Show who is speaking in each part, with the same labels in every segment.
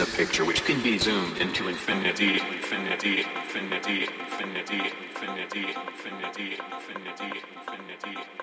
Speaker 1: a picture which can be zoomed into infinity, infinity, infinity, infinity, infinity, infinity, infinity, infinity. infinity.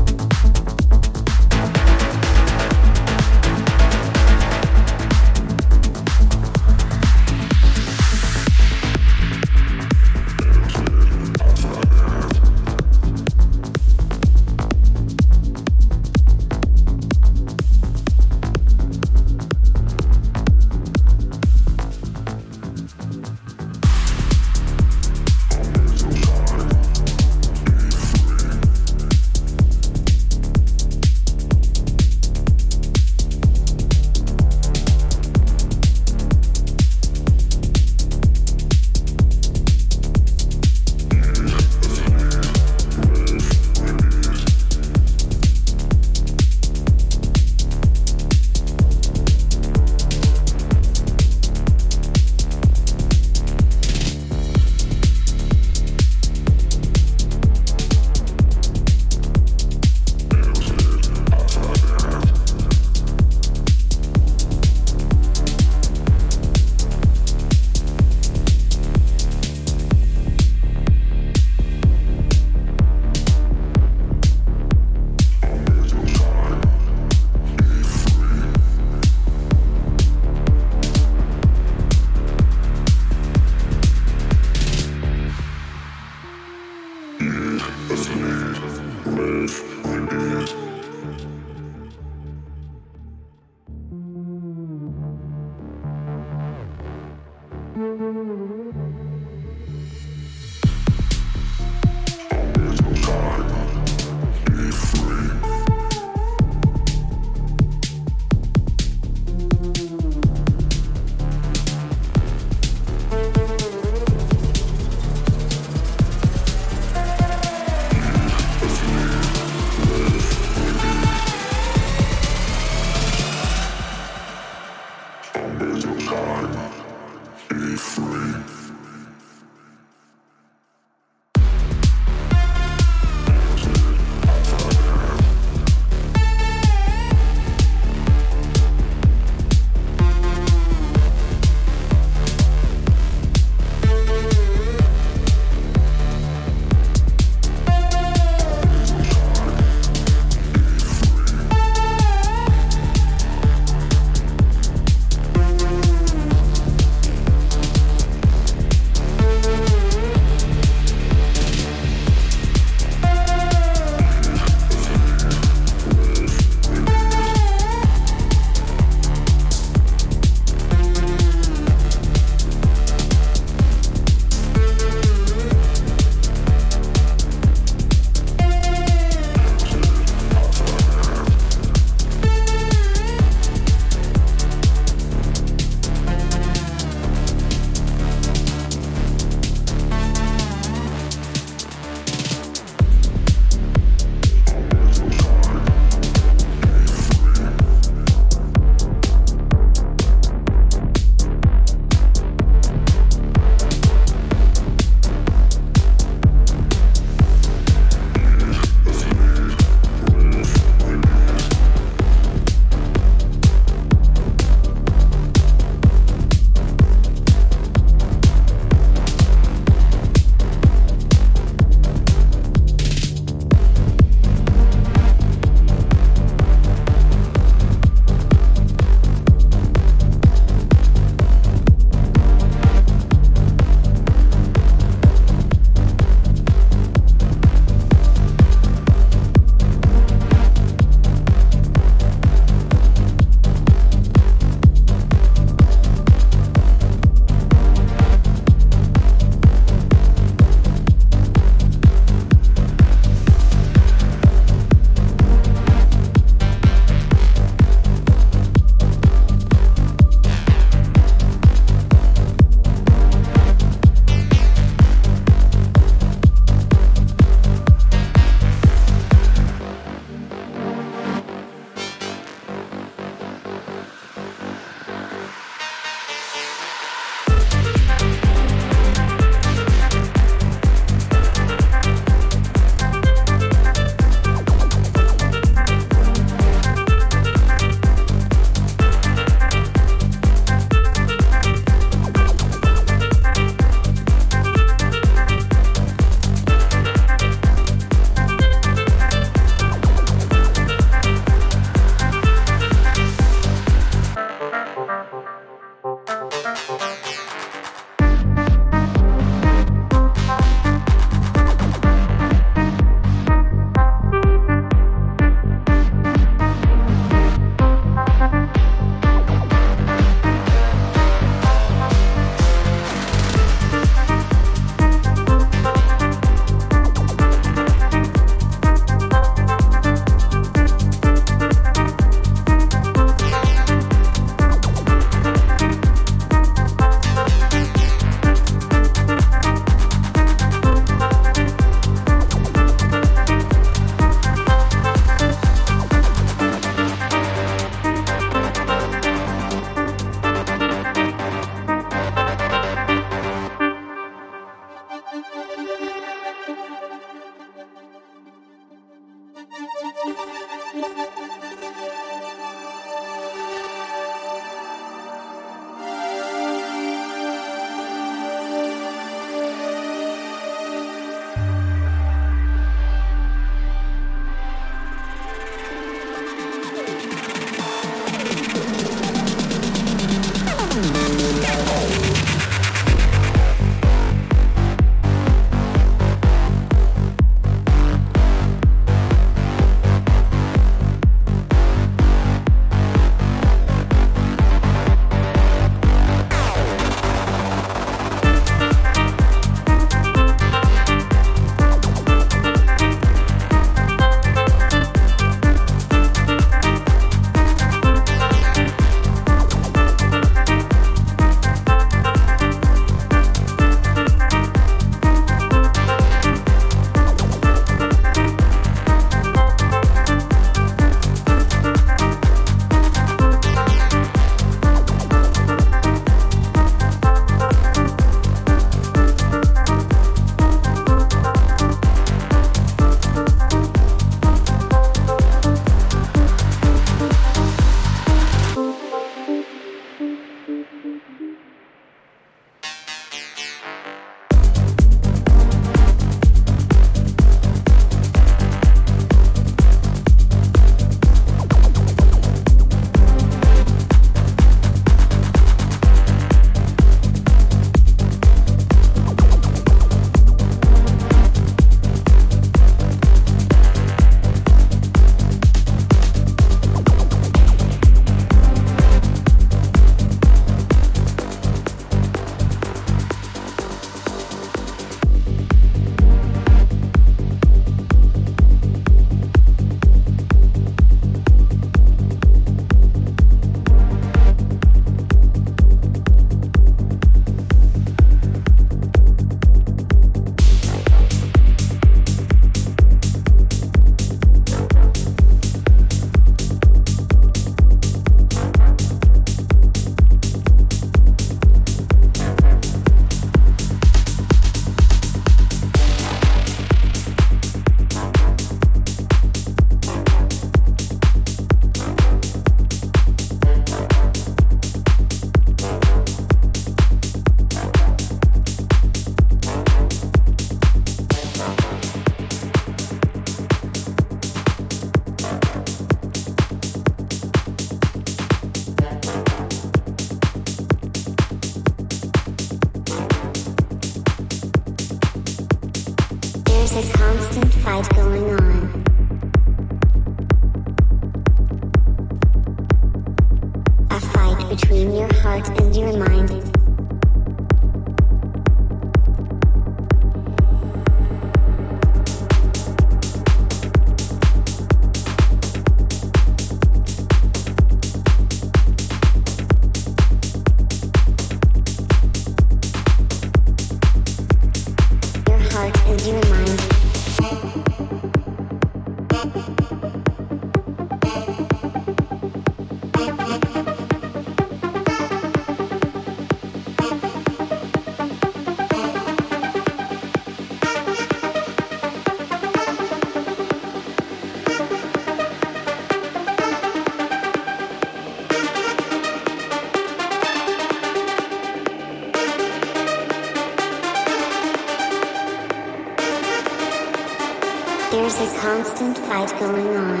Speaker 1: A constant fight going on.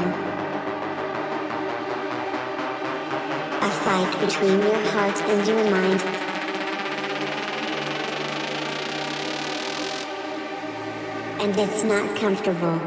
Speaker 1: A fight between your heart and your mind. And it's not comfortable.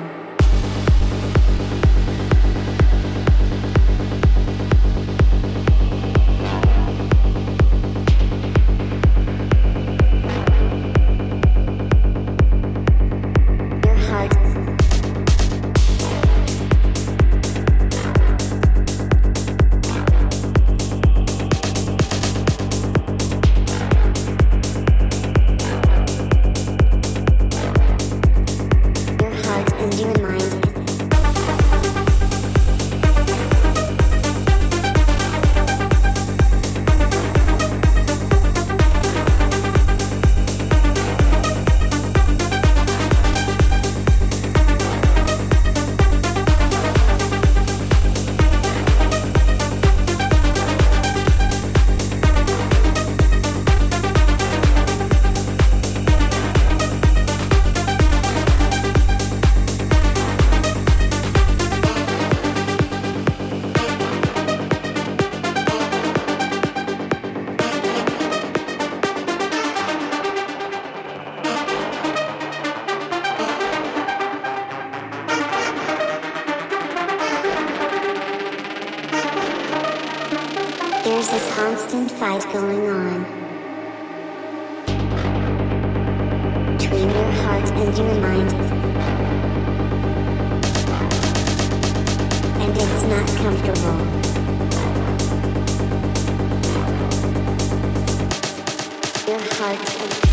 Speaker 1: There's a constant fight going on between your heart and your mind. And it's not comfortable. Your heart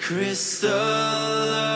Speaker 1: crystal.